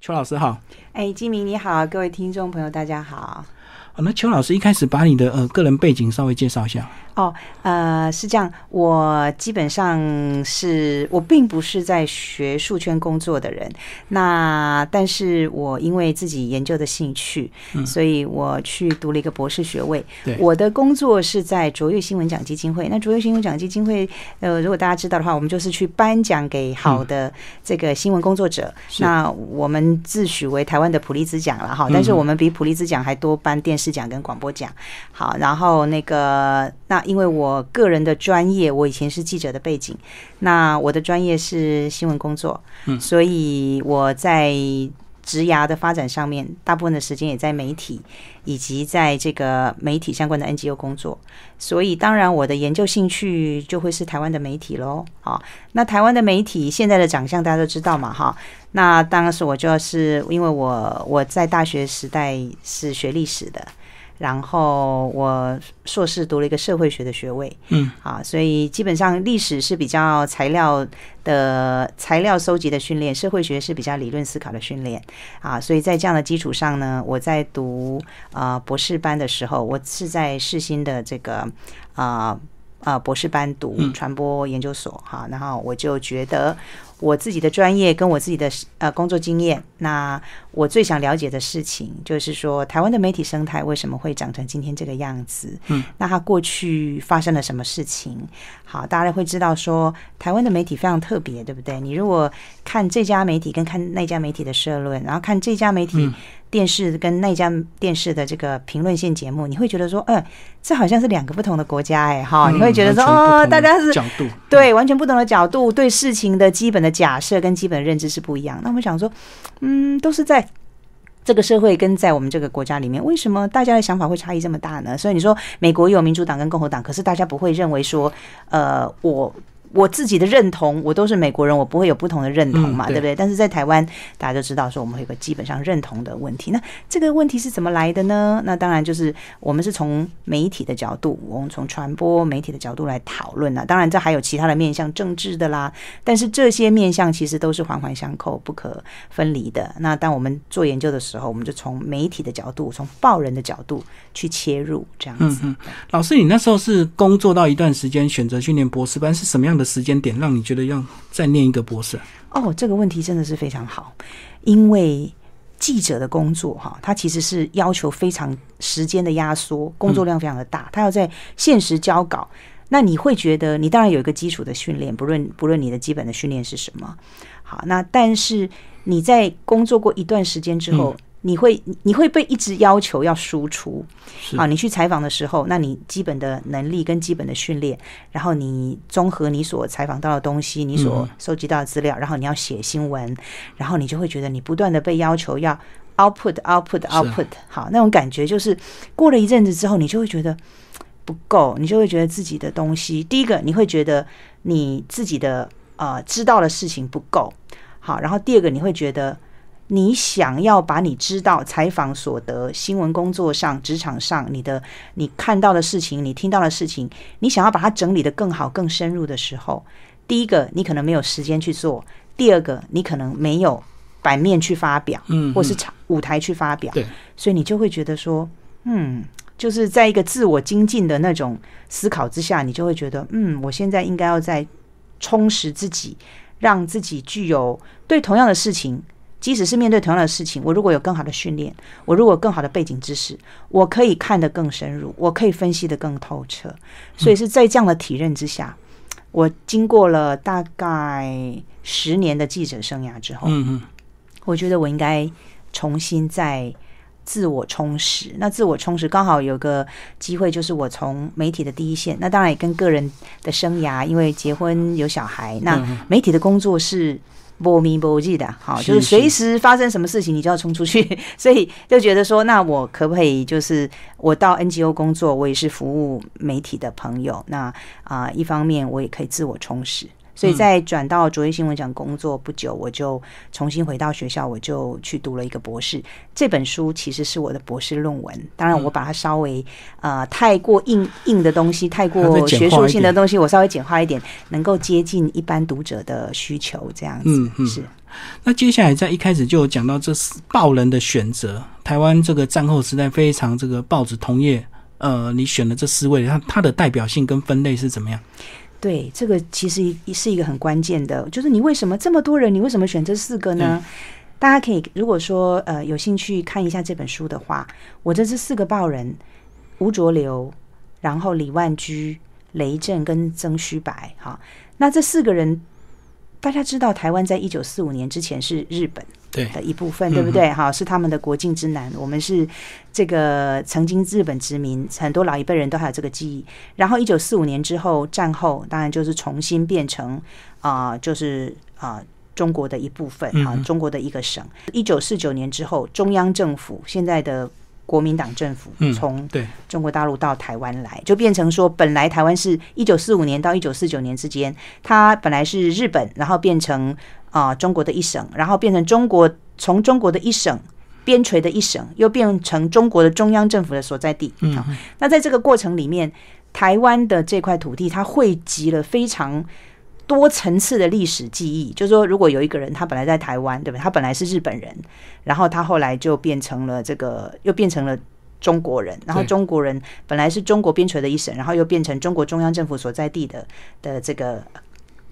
邱老师好，哎，金明你好，各位听众朋友大家好。好，那邱老师一开始把你的呃个人背景稍微介绍一下。哦，呃，是这样，我基本上是我并不是在学术圈工作的人，那但是我因为自己研究的兴趣，所以我去读了一个博士学位。对，我的工作是在卓越新闻奖基金会。那卓越新闻奖基金会，呃，如果大家知道的话，我们就是去颁奖给好的这个新闻工作者。那我们自诩为台湾的普利兹奖了哈，但是我们比普利兹奖还多颁电视奖跟广播讲。好，然后那个那。因为我个人的专业，我以前是记者的背景，那我的专业是新闻工作，嗯，所以我在职涯的发展上面，大部分的时间也在媒体以及在这个媒体相关的 NGO 工作，所以当然我的研究兴趣就会是台湾的媒体喽。好，那台湾的媒体现在的长相大家都知道嘛，哈，那当时我就是因为我我在大学时代是学历史的。然后我硕士读了一个社会学的学位，嗯，啊，所以基本上历史是比较材料的材料收集的训练，社会学是比较理论思考的训练，啊，所以在这样的基础上呢，我在读啊博士班的时候，我是在世新的这个啊啊博士班读传播研究所，哈，然后我就觉得。我自己的专业跟我自己的呃工作经验，那我最想了解的事情就是说，台湾的媒体生态为什么会长成今天这个样子？嗯，那它过去发生了什么事情？好，大家会知道说，台湾的媒体非常特别，对不对？你如果看这家媒体跟看那家媒体的社论，然后看这家媒体电视跟那家电视的这个评论线节目，你会觉得说，嗯，这好像是两个不同的国家，哎，哈，你会觉得说，哦，大家是角度，对，完全不同的角度，对事情的基本的假设跟基本的认知是不一样。那我们想说，嗯，嗯都是在。这个社会跟在我们这个国家里面，为什么大家的想法会差异这么大呢？所以你说美国有民主党跟共和党，可是大家不会认为说，呃，我。我自己的认同，我都是美国人，我不会有不同的认同嘛，对不对？但是在台湾，大家都知道说我们会有个基本上认同的问题。那这个问题是怎么来的呢？那当然就是我们是从媒体的角度，我们从传播媒体的角度来讨论了。当然，这还有其他的面向，政治的啦。但是这些面向其实都是环环相扣、不可分离的。那当我们做研究的时候，我们就从媒体的角度，从报人的角度去切入，这样子。老师，你那时候是工作到一段时间，选择去念博士班，是什么样的？时间点让你觉得要再念一个博士？哦，这个问题真的是非常好，因为记者的工作哈，他其实是要求非常时间的压缩，工作量非常的大，他要在现实交稿。那你会觉得，你当然有一个基础的训练，不论不论你的基本的训练是什么，好，那但是你在工作过一段时间之后。你会你会被一直要求要输出，啊，你去采访的时候，那你基本的能力跟基本的训练，然后你综合你所采访到的东西，你所收集到的资料，然后你要写新闻，然后你就会觉得你不断的被要求要 output output output，好，那种感觉就是过了一阵子之后，你就会觉得不够，你就会觉得自己的东西，第一个你会觉得你自己的呃知道的事情不够，好，然后第二个你会觉得。你想要把你知道采访所得、新闻工作上、职场上你的你看到的事情、你听到的事情，你想要把它整理的更好、更深入的时候，第一个你可能没有时间去做；第二个你可能没有版面去发表，嗯，或是场舞台去发表，对，所以你就会觉得说，嗯，就是在一个自我精进的那种思考之下，你就会觉得，嗯，我现在应该要在充实自己，让自己具有对同样的事情。即使是面对同样的事情，我如果有更好的训练，我如果更好的背景知识，我可以看得更深入，我可以分析得更透彻。所以是在这样的体认之下，我经过了大概十年的记者生涯之后，嗯嗯，我觉得我应该重新再自我充实。那自我充实刚好有个机会，就是我从媒体的第一线，那当然也跟个人的生涯，因为结婚有小孩，那媒体的工作是。波咪波记的，好，就是随时发生什么事情，你就要冲出去，所以就觉得说，那我可不可以就是我到 NGO 工作，我也是服务媒体的朋友，那啊，一方面我也可以自我充实，所以在转到卓越新闻奖工作不久，我就重新回到学校，我就去读了一个博士。这本书其实是我的博士论文，当然我把它稍微呃太过硬硬的东西，太过学术性的东西，我稍微简化一点，能够接近一般读者的需求，这样子是。那接下来在一开始就有讲到这是报人的选择，台湾这个战后时代非常这个报纸同业，呃，你选的这四位，它它的代表性跟分类是怎么样？对，这个其实是一个很关键的，就是你为什么这么多人，你为什么选这四个呢？大家可以如果说呃有兴趣看一下这本书的话，我这是四个报人：吴浊流，然后李万居、雷震跟曾虚白。哈，那这四个人。大家知道，台湾在一九四五年之前是日本的一部分，对不对？哈，是他们的国境之南。我们是这个曾经日本殖民，很多老一辈人都还有这个记忆。然后一九四五年之后，战后当然就是重新变成啊，就是啊中国的一部分啊，中国的一个省。一九四九年之后，中央政府现在的。国民党政府从中国大陆到台湾来，就变成说，本来台湾是一九四五年到一九四九年之间，它本来是日本，然后变成啊中国的一省，然后变成中国从中国的一省边陲的一省，又变成中国的中央政府的所在地。嗯，那在这个过程里面，台湾的这块土地，它汇集了非常。多层次的历史记忆，就是说，如果有一个人，他本来在台湾，对不对？他本来是日本人，然后他后来就变成了这个，又变成了中国人。然后中国人本来是中国边陲的一省，然后又变成中国中央政府所在地的的这个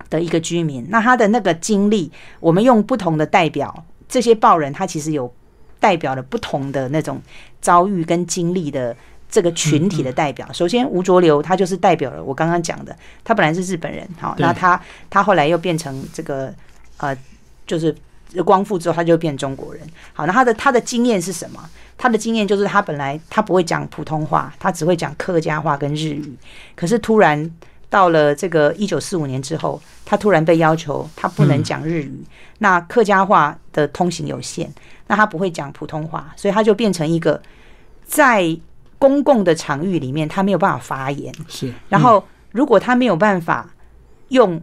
的一个居民。那他的那个经历，我们用不同的代表，这些报人，他其实有代表了不同的那种遭遇跟经历的。这个群体的代表，首先吴浊流，他就是代表了我刚刚讲的，他本来是日本人，好，那他他后来又变成这个呃，就是光复之后他就变中国人，好，那他的他的经验是什么？他的经验就是他本来他不会讲普通话，他只会讲客家话跟日语，可是突然到了这个一九四五年之后，他突然被要求他不能讲日语，那客家话的通行有限，那他不会讲普通话，所以他就变成一个在。公共的场域里面，他没有办法发言。是，然后如果他没有办法用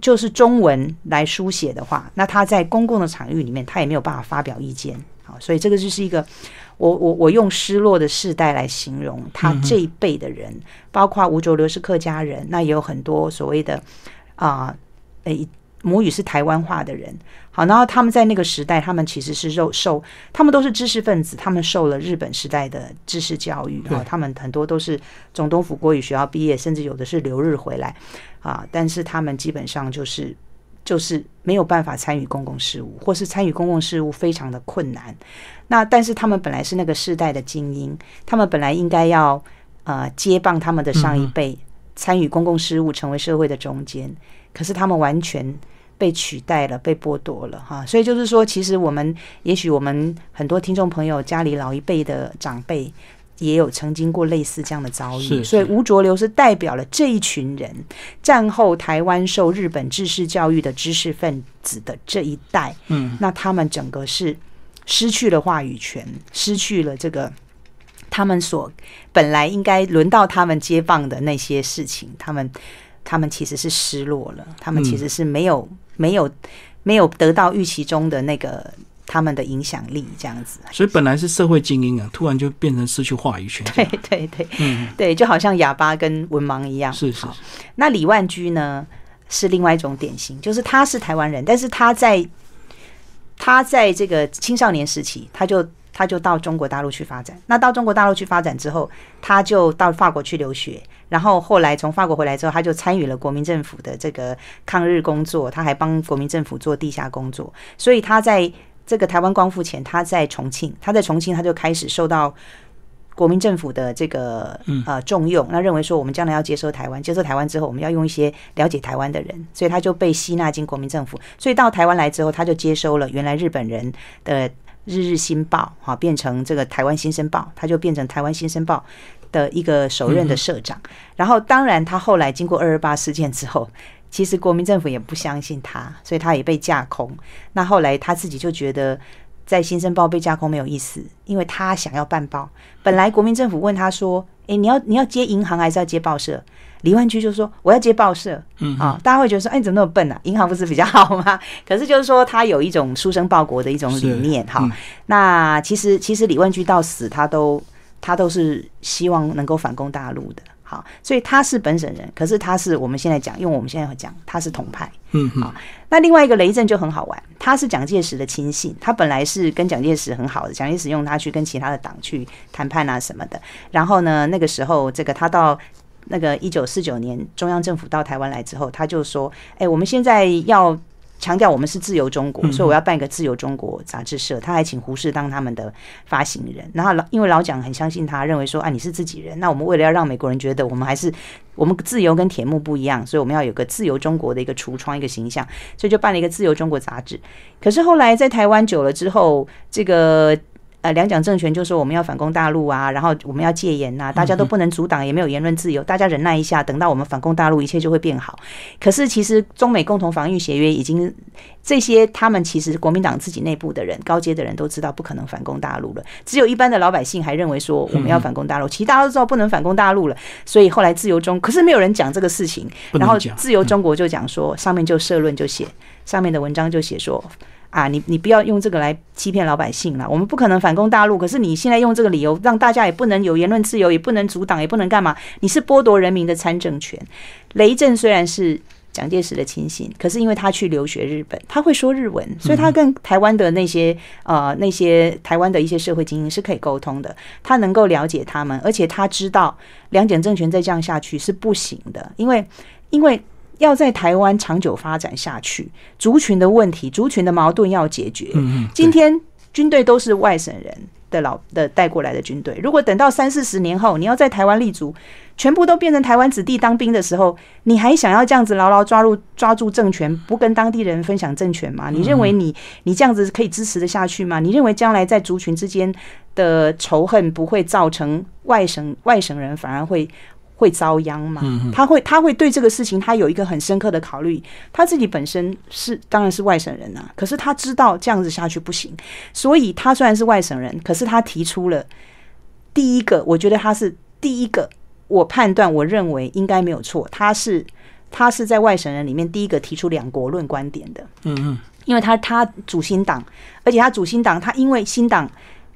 就是中文来书写的话，那他在公共的场域里面，他也没有办法发表意见。好，所以这个就是一个我我我用失落的世代来形容他这一辈的人，包括吴浊流是客家人，那也有很多所谓的啊诶。母语是台湾话的人，好，然后他们在那个时代，他们其实是受受，他们都是知识分子，他们受了日本时代的知识教育，啊，他们很多都是总统府国语学校毕业，甚至有的是留日回来，啊，但是他们基本上就是就是没有办法参与公共事务，或是参与公共事务非常的困难。那但是他们本来是那个世代的精英，他们本来应该要呃接棒他们的上一辈，参与公共事务，成为社会的中间。可是他们完全被取代了，被剥夺了哈，所以就是说，其实我们也许我们很多听众朋友家里老一辈的长辈也有曾经过类似这样的遭遇，所以吴浊流是代表了这一群人，战后台湾受日本知识教育的知识分子的这一代，嗯，那他们整个是失去了话语权，失去了这个他们所本来应该轮到他们接棒的那些事情，他们。他们其实是失落了，他们其实是没有没有没有得到预期中的那个他们的影响力，这样子。所以本来是社会精英啊，突然就变成失去话语权。对对对，嗯，对，就好像哑巴跟文盲一样。是是。那李万居呢，是另外一种典型，就是他是台湾人，但是他在他在这个青少年时期，他就。他就到中国大陆去发展。那到中国大陆去发展之后，他就到法国去留学。然后后来从法国回来之后，他就参与了国民政府的这个抗日工作。他还帮国民政府做地下工作。所以他在这个台湾光复前，他在重庆。他在重庆，他就开始受到国民政府的这个呃重用。那认为说，我们将来要接收台湾，接收台湾之后，我们要用一些了解台湾的人。所以他就被吸纳进国民政府。所以到台湾来之后，他就接收了原来日本人的。日日新报，哈，变成这个台湾新生报，他就变成台湾新生报的一个首任的社长。然后，当然，他后来经过二二八事件之后，其实国民政府也不相信他，所以他也被架空。那后来他自己就觉得，在新生报被架空没有意思，因为他想要办报。本来国民政府问他说：“诶，你要你要接银行还是要接报社？”李万居就说我要接报社，嗯啊，大家会觉得说，哎，你怎么那么笨啊？银行不是比较好吗？可是就是说他有一种书生报国的一种理念哈。嗯那其实其实李万居到死，他都他都是希望能够反攻大陆的。好，所以他是本省人，可是他是我们现在讲，用我们现在讲，他是同派。嗯嗯好，那另外一个雷震就很好玩，他是蒋介石的亲信，他本来是跟蒋介石很好的，蒋介石用他去跟其他的党去谈判啊什么的。然后呢，那个时候这个他到那个一九四九年中央政府到台湾来之后，他就说：“哎、我们现在要。”强调我们是自由中国，所以我要办一个自由中国杂志社。他还请胡适当他们的发行人。然后老因为老蒋很相信他，认为说啊你是自己人，那我们为了要让美国人觉得我们还是我们自由跟铁幕不一样，所以我们要有个自由中国的一个橱窗一个形象，所以就办了一个自由中国杂志。可是后来在台湾久了之后，这个。呃，两蒋政权就说我们要反攻大陆啊，然后我们要戒严呐、大家都不能阻挡，也没有言论自由，大家忍耐一下，等到我们反攻大陆，一切就会变好。可是其实中美共同防御协约已经这些，他们其实国民党自己内部的人、高阶的人都知道不可能反攻大陆了，只有一般的老百姓还认为说我们要反攻大陆，其实大家都知道不能反攻大陆了，所以后来自由中，可是没有人讲这个事情，然后自由中国就讲说，上面就社论就写，上面的文章就写说。啊，你你不要用这个来欺骗老百姓了。我们不可能反攻大陆，可是你现在用这个理由，让大家也不能有言论自由，也不能阻挡，也不能干嘛？你是剥夺人民的参政权。雷震虽然是蒋介石的亲信，可是因为他去留学日本，他会说日文，所以他跟台湾的那些呃那些台湾的一些社会精英是可以沟通的，他能够了解他们，而且他知道两蒋政权再这样下去是不行的，因为因为。要在台湾长久发展下去，族群的问题、族群的矛盾要解决。今天军队都是外省人的老的带过来的军队，如果等到三四十年后，你要在台湾立足，全部都变成台湾子弟当兵的时候，你还想要这样子牢牢抓住抓住政权，不跟当地人分享政权吗？你认为你你这样子可以支持得下去吗？你认为将来在族群之间的仇恨不会造成外省外省人反而会？会遭殃嘛？他会，他会对这个事情，他有一个很深刻的考虑。他自己本身是当然是外省人啊，可是他知道这样子下去不行，所以他虽然是外省人，可是他提出了第一个，我觉得他是第一个，我判断我认为应该没有错，他是他是在外省人里面第一个提出两国论观点的。嗯嗯，因为他他主新党，而且他主新党，他因为新党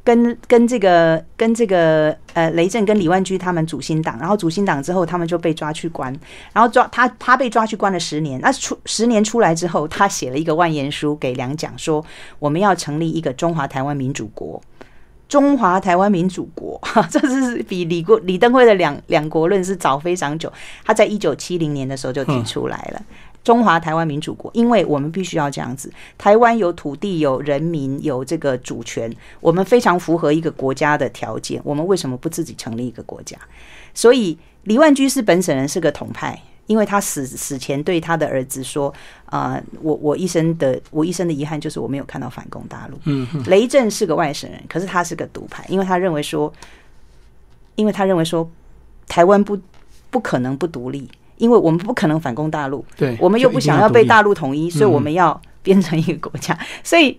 跟跟这个跟这个呃雷震跟李万居他们主新党，然后主新党之后，他们就被抓去关，然后抓他他被抓去关了十年，那出十年出来之后，他写了一个万言书给两蒋，说我们要成立一个中华台湾民主国。中华台湾民主国，哈，这是比李国李登辉的两两国论是早非常久。他在一九七零年的时候就提出来了。中华台湾民主国，因为我们必须要这样子。台湾有土地、有人民、有这个主权，我们非常符合一个国家的条件。我们为什么不自己成立一个国家？所以李万居是本省人，是个统派，因为他死死前对他的儿子说：“啊、我我一生的我一生的遗憾就是我没有看到反攻大陆。”雷震是个外省人，可是他是个独派，因为他认为说，因为他认为说，台湾不不可能不独立，因为我们不可能反攻大陆，对，我们又不想要被大陆统一，所以嗯我们要变成一个国家，所以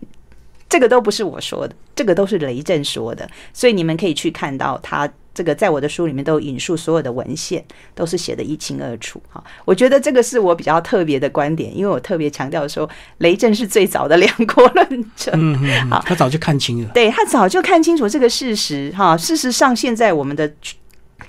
这个都不是我说的，这个都是雷震说的，所以你们可以去看到他。这个在我的书里面都有引述所有的文献，都是写的一清二楚哈。我觉得这个是我比较特别的观点，因为我特别强调说，雷震是最早的两国论者。嗯嗯嗯，好他早就看清了。对他早就看清楚这个事实哈。事实上，现在我们的局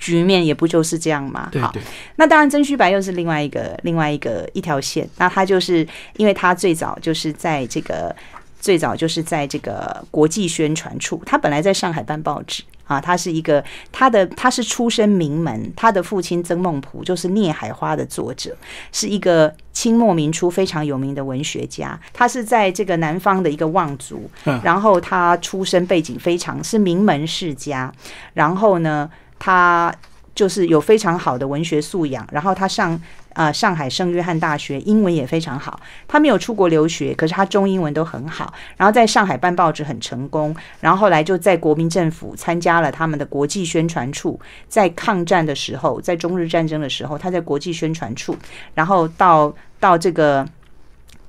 局面也不就是这样吗？好，对对，那当然曾虚白又是另外一个另外一个一条线。那他就是因为他最早就是在这个最早就是在这个国际宣传处，他本来在上海办报纸。啊，他是一个他的他是出身名门，他的父亲曾孟璞就是《孽海花》的作者，是一个清末民初非常有名的文学家。他是在这个南方的一个望族，嗯然后他出身背景非常是名门世家，然后呢，他就是有非常好的文学素养，然后他上呃上海圣约翰大学英文也非常好，他没有出国留学，可是他中英文都很好，然后在上海办报纸很成功，然后后来就在国民政府参加了他们的国际宣传处，在抗战的时候，在中日战争的时候，他在国际宣传处，然后到到这个。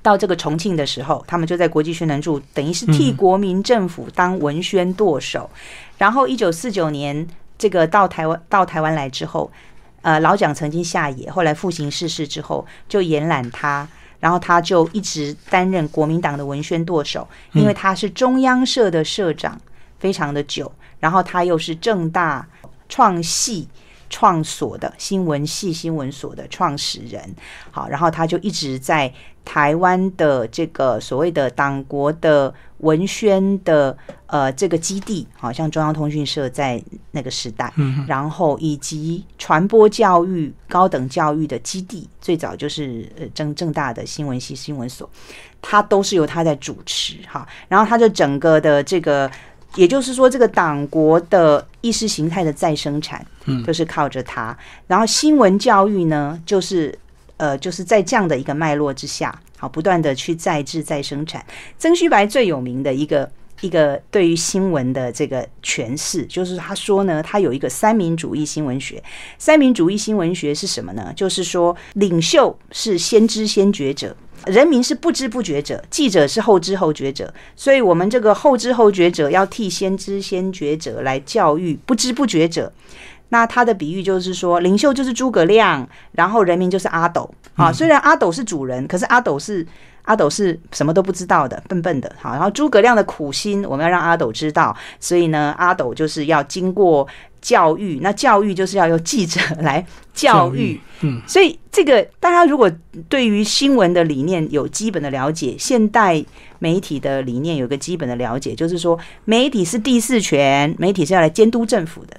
到这个重庆的时候，他们就在国际宣传处，等于是替国民政府当文宣舵手。然后一九四九年，这个到台湾到台湾来之后，呃老蒋曾经下野，后来复行逝世之后，就延揽他。然后他就一直担任国民党的文宣舵手，因为他是中央社的社长，非常的久。然后他又是正大创系创所的新闻系新闻所的创始人。好，然后他就一直在台湾的这个所谓的党国的文宣的呃这个基地，好像中央通讯社在那个时代，然后以及传播教育高等教育的基地，最早就是呃正正大的新闻系新闻所，他都是由他在主持哈。然后他的整个的这个。也就是说，这个党国的意识形态的再生产，嗯，就是靠着它。然后新闻教育呢，就是呃，就是在这样的一个脉络之下，好，不断的去再制再生产。曾虚白最有名的一个一个对于新闻的这个诠释，就是他说呢，他有一个三民主义新闻学。三民主义新闻学是什么呢？就是说，领袖是先知先觉者。人民是不知不觉者，记者是后知后觉者，所以我们这个后知后觉者要替先知先觉者来教育不知不觉者。那他的比喻就是说，领袖就是诸葛亮，然后人民就是阿斗啊。虽然阿斗是主人，可是阿斗是。阿斗是什么都不知道的，笨笨的。好，然后诸葛亮的苦心，我们要让阿斗知道。所以呢，阿斗就是要经过教育，那教育就是要由记者来教育。嗯，所以这个大家如果对于新闻的理念有基本的了解，现代媒体的理念有个基本的了解，就是说媒体是第四权，媒体是要来监督政府的。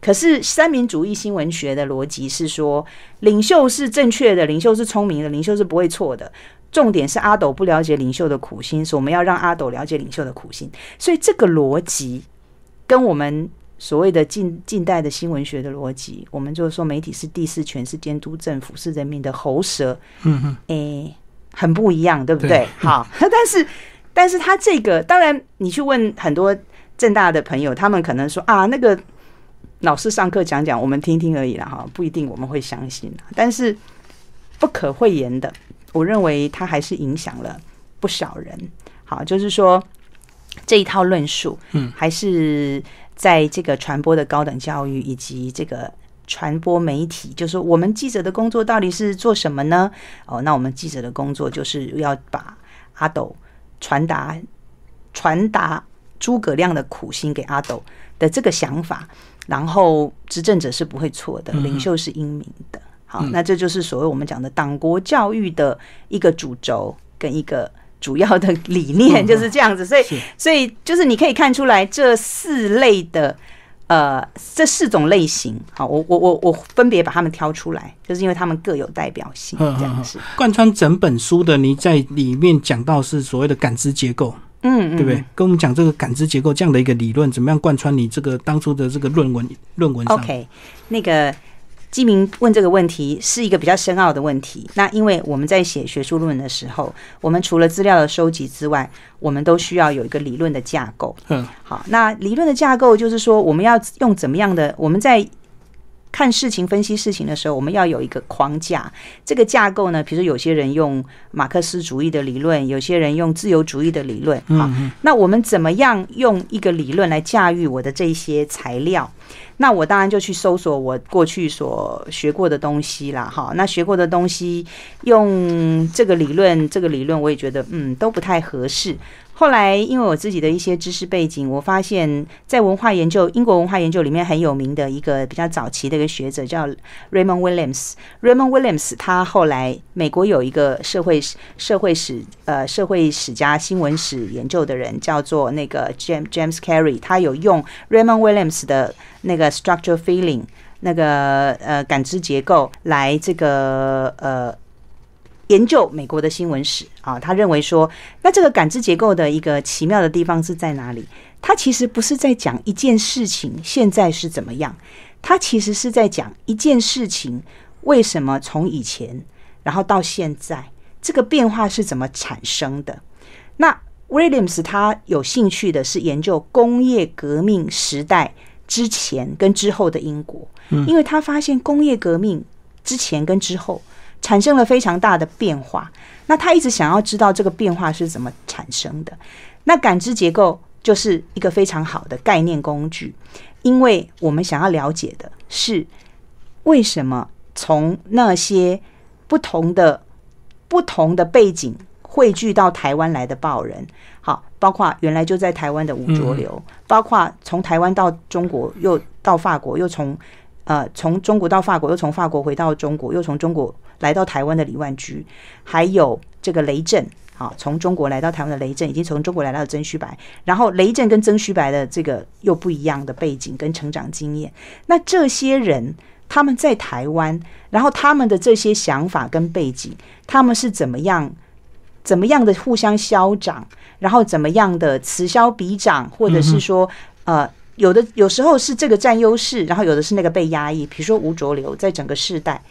可是三民主义新闻学的逻辑是说，领袖是正确的，领袖是聪明的，领袖是不会错的。重点是阿斗不了解领袖的苦心，所以我们要让阿斗了解领袖的苦心。所以这个逻辑跟我们所谓的近近代的新闻学的逻辑，我们就是说媒体是第四权，是监督政府，是人民的喉舌，嗯哼，诶，很不一样，对不对？好，但是但是他这个，当然你去问很多正大的朋友，他们可能说啊，那个老师上课讲讲，我们听听而已了，哈，不一定我们会相信。但是不可讳言的。我认为他还是影响了不少人。好，就是说这一套论述，嗯，还是在这个传播的高等教育以及这个传播媒体，就是我们记者的工作到底是做什么呢？哦，那我们记者的工作就是要把阿斗传达传达诸葛亮的苦心给阿斗的这个想法，然后执政者是不会错的，领袖是英明的。好，那这就是所谓我们讲的党国教育的一个主轴跟一个主要的理念，就是这样子。所以，所以就是你可以看出来这四类的呃这四种类型。好，我我我我分别把它们挑出来，就是因为他们各有代表性。这样子贯穿整本书的，你在里面讲到是所谓的感知结构，嗯，对不对？跟我们讲这个感知结构这样的一个理论，怎么样贯穿你这个当初的这个论文论文？OK，那个。基民问这个问题是一个比较深奥的问题。那因为我们在写学术论文的时候，我们除了资料的收集之外，我们都需要有一个理论的架构。嗯，好，那理论的架构就是说，我们要用怎么样的？我们在看事情、分析事情的时候，我们要有一个框架。这个架构呢，比如说有些人用马克思主义的理论，有些人用自由主义的理论。好，那我们怎么样用一个理论来驾驭我的这些材料？那我当然就去搜索我过去所学过的东西啦。哈，那学过的东西用这个理论，这个理论我也觉得嗯都不太合适。后来，因为我自己的一些知识背景，我发现，在文化研究、英国文化研究里面很有名的一个比较早期的一个学者叫 Raymond Williams。Raymond Williams 他后来美国有一个社会社会史呃社会史家新闻史研究的人叫做那个 James James Carey，他有用 Raymond Williams 的那个 structure feeling 那个呃感知结构来这个呃。研究美国的新闻史啊，他认为说，那这个感知结构的一个奇妙的地方是在哪里？他其实不是在讲一件事情现在是怎么样，他其实是在讲一件事情为什么从以前然后到现在这个变化是怎么产生的。那 Williams 他有兴趣的是研究工业革命时代之前跟之后的英国，因为他发现工业革命之前跟之后。产生了非常大的变化，那他一直想要知道这个变化是怎么产生的。那感知结构就是一个非常好的概念工具，因为我们想要了解的是为什么从那些不同的不同的背景汇聚到台湾来的报人，好，包括原来就在台湾的吴浊流，包括从台湾到中国又到法国，又从呃从中国到法国，又从法国回到中国，又从中国来到台湾的李万居，还有这个雷震。啊，从中国来到台湾的雷震，已经从中国来到的曾虚白，然后雷震跟曾虚白的这个又不一样的背景跟成长经验。那这些人他们在台湾，然后他们的这些想法跟背景，他们是怎么样、怎么样的互相消长，然后怎么样的此消彼长，或者是说，呃，有的有时候是这个占优势，然后有的是那个被压抑。比如说吴浊流，在整个世代，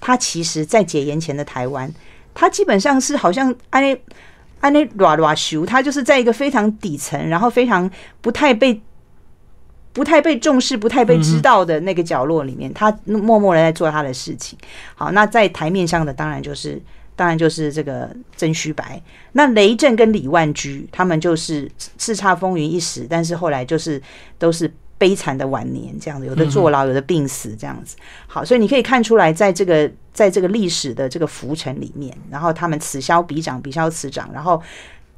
他其实在解严前的台湾。他基本上是好像安那安那软软修，他就是在一个非常底层，然后非常不太被不太被重视、不太被知道的那个角落里面，他默默的在做他的事情。好，那在台面上的当然就是当然就是这个曾虚白，那雷震跟李万居他们就是叱咤风云一时，但是后来就是都是。悲惨的晚年，这样子，有的坐牢，有的病死，这样子。好，所以你可以看出来，在这个在这个历史的这个浮沉里面，然后他们此消彼长，彼消此长，然后，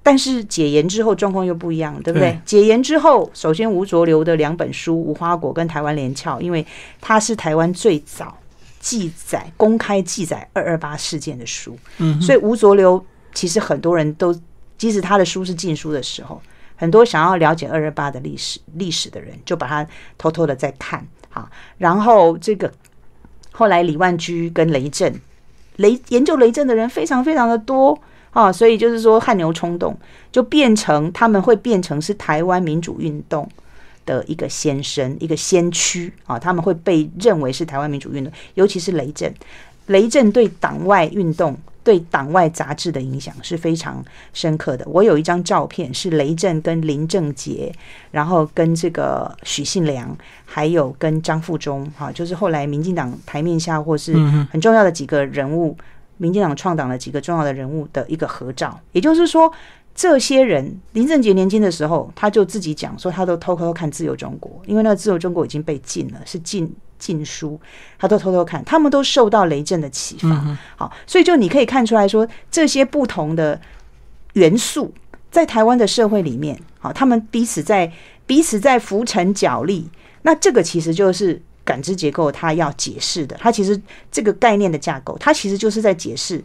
但是解严之后状况又不一样，对不对？解严之后，首先吴浊流的两本书《无花果》跟《台湾连翘》，因为它是台湾最早记载、公开记载二二八事件的书，嗯，所以吴浊流其实很多人都，即使他的书是禁书的时候。很多想要了解二二八的历史历史的人，就把它偷偷的在看啊。然后这个后来李万居跟雷震，雷研究雷震的人非常非常的多啊，所以就是说汗牛充栋，就变成他们会变成是台湾民主运动的一个先声，一个先驱啊。他们会被认为是台湾民主运动，尤其是雷震，雷震对党外运动。对党外杂志的影响是非常深刻的。我有一张照片，是雷震跟林正杰，然后跟这个许信良，还有跟张富忠，哈，就是后来民进党台面下或是很重要的几个人物，民进党创党的几个重要的人物的一个合照。也就是说，这些人，林正杰年轻的时候，他就自己讲说，他都偷偷看《自由中国》，因为那个《自由中国》已经被禁了，是禁。禁书，他都偷偷看，他们都受到雷震的启发。好，所以就你可以看出来说，这些不同的元素在台湾的社会里面，好，他们彼此在彼此在浮沉角力。那这个其实就是感知结构，它要解释的。它其实这个概念的架构，它其实就是在解释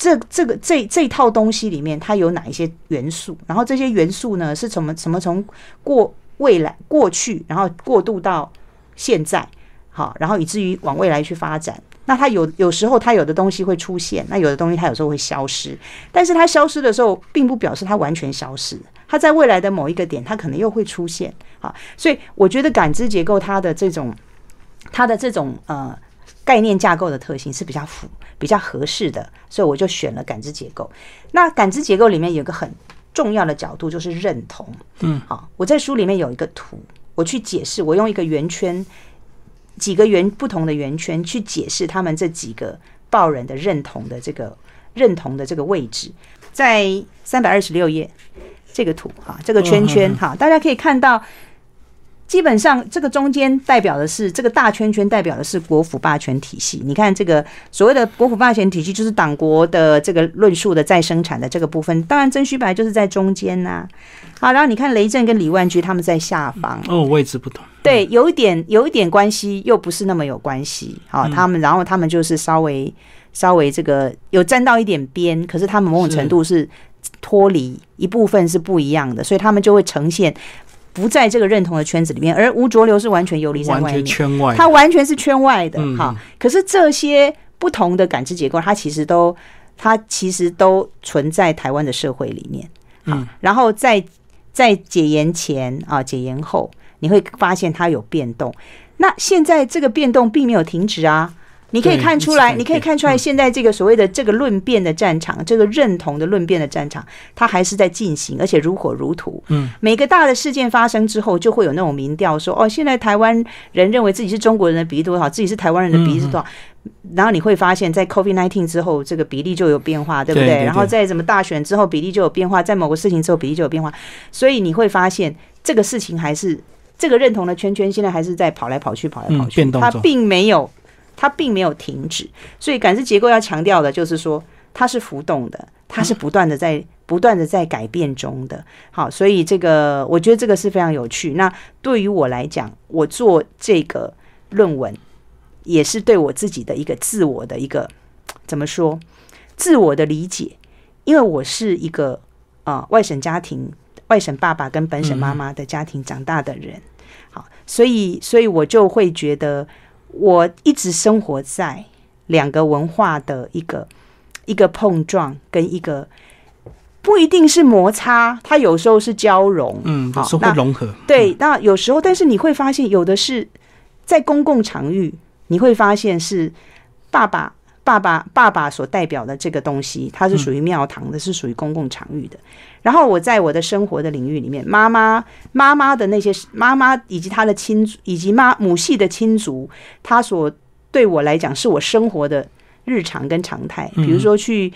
这这个这这套东西里面它有哪一些元素，然后这些元素呢是从什么从过未来过去，然后过渡到现在。好，然后以至于往未来去发展，那它有有时候它有的东西会出现，那有的东西它有时候会消失，但是它消失的时候，并不表示它完全消失，它在未来的某一个点，它可能又会出现。好，所以我觉得感知结构它的这种它的这种呃概念架构的特性是比较符比较合适的，所以我就选了感知结构。那感知结构里面有个很重要的角度就是认同。嗯，好，我在书里面有一个图，我去解释，我用一个圆圈。几个圆不同的圆圈去解释他们这几个报人的认同的这个认同的这个位置，在三百二十六页这个图哈，这个圈圈哈，大家可以看到。基本上，这个中间代表的是这个大圈圈，代表的是国府霸权体系。你看，这个所谓的国府霸权体系，就是党国的这个论述的再生产的这个部分。当然，曾虚白就是在中间呐。好，然后你看雷震跟李万居他们在下方哦，位置不同。对，有一点有一点关系，又不是那么有关系。好，他们然后他们就是稍微稍微这个有沾到一点边，可是他们某种程度是脱离一部分是不一样的，所以他们就会呈现。不在这个认同的圈子里面，而吴浊流是完全游离在外面，圈外，他完全是圈外的。哈，可是这些不同的感知结构，它其实都，它其实都存在台湾的社会里面。嗯，然后在在解严前啊，解严后，你会发现它有变动。那现在这个变动并没有停止啊。你可以看出来，你可以看出来，现在这个所谓的这个论辩的战场，这个认同的论辩的战场，它还是在进行，而且如火如荼。嗯，每个大的事件发生之后，就会有那种民调说，哦，现在台湾人认为自己是中国人的比例多少，自己是台湾人的比例是多少。然后你会发现，在 COVID nineteen 之后，这个比例就有变化，对不对？然后在什么大选之后，比例就有变化，在某个事情之后，比例就有变化。所以你会发现，这个事情还是这个认同的圈圈，现在还是在跑来跑去，跑来跑去，它并没有。它并没有停止。所以感知结构要强调的就是说，它是浮动的，它是不断的在不断的在改变中的。好，所以这个我觉得这个是非常有趣。那对于我来讲，我做这个论文也是对我自己的一个自我的一个怎么说？自我的理解，因为我是一个啊外省家庭，外省爸爸跟本省妈妈的家庭长大的人，好，所以所以我就会觉得，我一直生活在两个文化的一个一个碰撞跟一个不一定是摩擦，它有时候是交融，嗯，有时候那会融合，对，那有时候，但是你会发现，有的是在公共场域，你会发现是爸爸、爸爸、爸爸所代表的这个东西，它是属于庙堂的，是属于公共场域的。然后我在我的生活的领域里面，妈妈、妈妈的那些妈妈以及她的亲族，以及妈母系的亲族，她所对我来讲，是我生活的日常跟常态。比如说去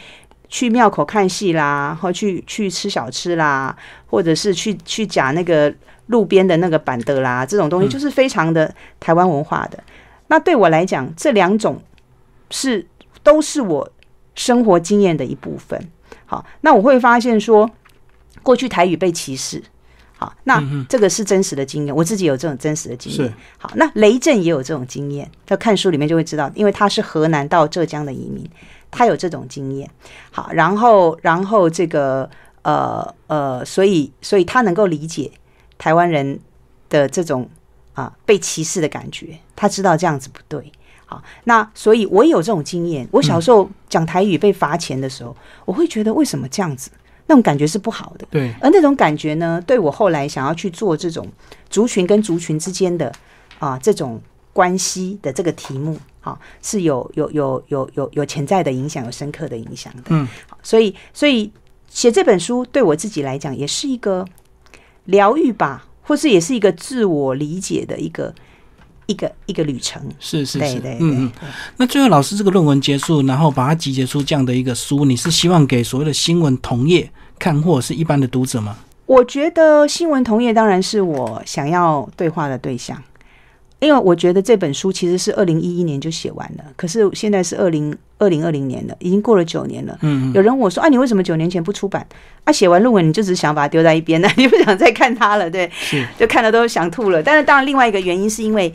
去庙口看戏啦，或去去吃小吃啦，或者是去去夹那个路边的那个板凳啦，这种东西就是非常的台湾文化的。那对我来讲，这两种是都是我生活经验的一部分。好，那我会发现说，过去台语被歧视。好，那这个是真实的经验，我自己有这种真实的经验。好，那雷震也有这种经验，在看书里面就会知道，因为他是河南到浙江的移民，他有这种经验。好，然后然后这个呃呃，所以所以他能够理解台湾人的这种啊被歧视的感觉，他知道这样子不对。好，那所以我也有这种经验。我小时候讲台语被罚钱的时候，我会觉得为什么这样子？那种感觉是不好的。对，而那种感觉呢，对我后来想要去做这种族群跟族群之间的啊这种关系的这个题目，好、是有有有有有有潜在的影响，有深刻的影响的。嗯，好所以所以写这本书对我自己来讲，也是一个疗愈吧，或是也是一个自我理解的一个一个一个旅程。是是是，对对对，嗯嗯。那最后老师这个论文结束，然后把它集结出这样的一个书，你是希望给所谓的新闻同业看，或者是一般的读者吗？我觉得新闻同业当然是我想要对话的对象，因为我觉得这本书其实是二零一一年就写完了，可是现在是二零二零二零年了，已经过了九年了。嗯，有人问我说：“啊，你为什么九年前不出版？啊，写完论文你就只是想把它丢在一边了，你不想再看它了，对？是就看了都想吐了。但是当然，另外一个原因是因为，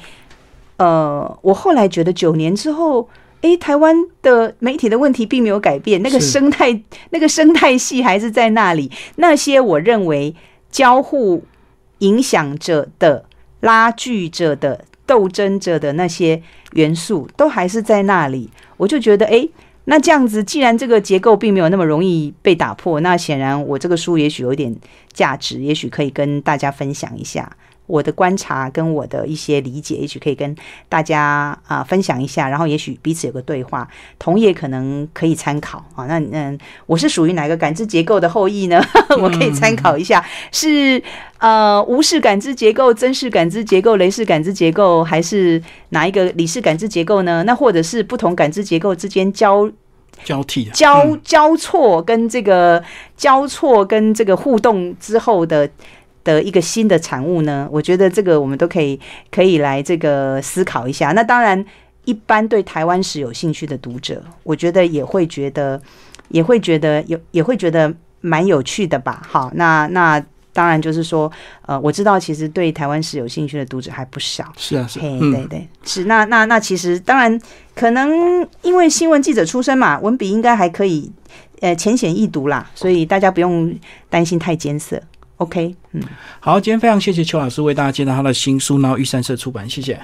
呃，我后来觉得九年之后，诶，台湾的媒体的问题并没有改变，那个生态那个生态系还是在那里。那些我认为交互影响着的、拉锯着的、斗争者的那些元素，都还是在那里。我就觉得，诶。那这样子，既然这个结构并没有那么容易被打破，那显然我这个书也许有点价值，也许可以跟大家分享一下我的观察跟我的一些理解，也许可以跟大家啊、分享一下，然后也许彼此有个对话，同业可能可以参考啊。那嗯，我是属于哪个感知结构的后裔呢？我可以参考一下，是呃无视感知结构、真视感知结构、雷式感知结构，还是哪一个理式感知结构呢？那或者是不同感知结构之间交交替的，交嗯交错跟这个交错跟这个互动之后的的一个新的产物呢？我觉得这个我们都可以可以来这个思考一下。那当然，一般对台湾史有兴趣的读者，我觉得也会觉得也会觉得有也会觉得蛮有趣的吧。好，那那当然就是说，呃，我知道其实对台湾史有兴趣的读者还不少。是啊是，对对，是那那那其实当然可能因为新闻记者出身嘛，文笔应该还可以，呃，浅显易读啦，所以大家不用担心太艰涩。OK，嗯，好，今天非常谢谢邱老师为大家介绍他的新书，然后玉山社出版，谢谢。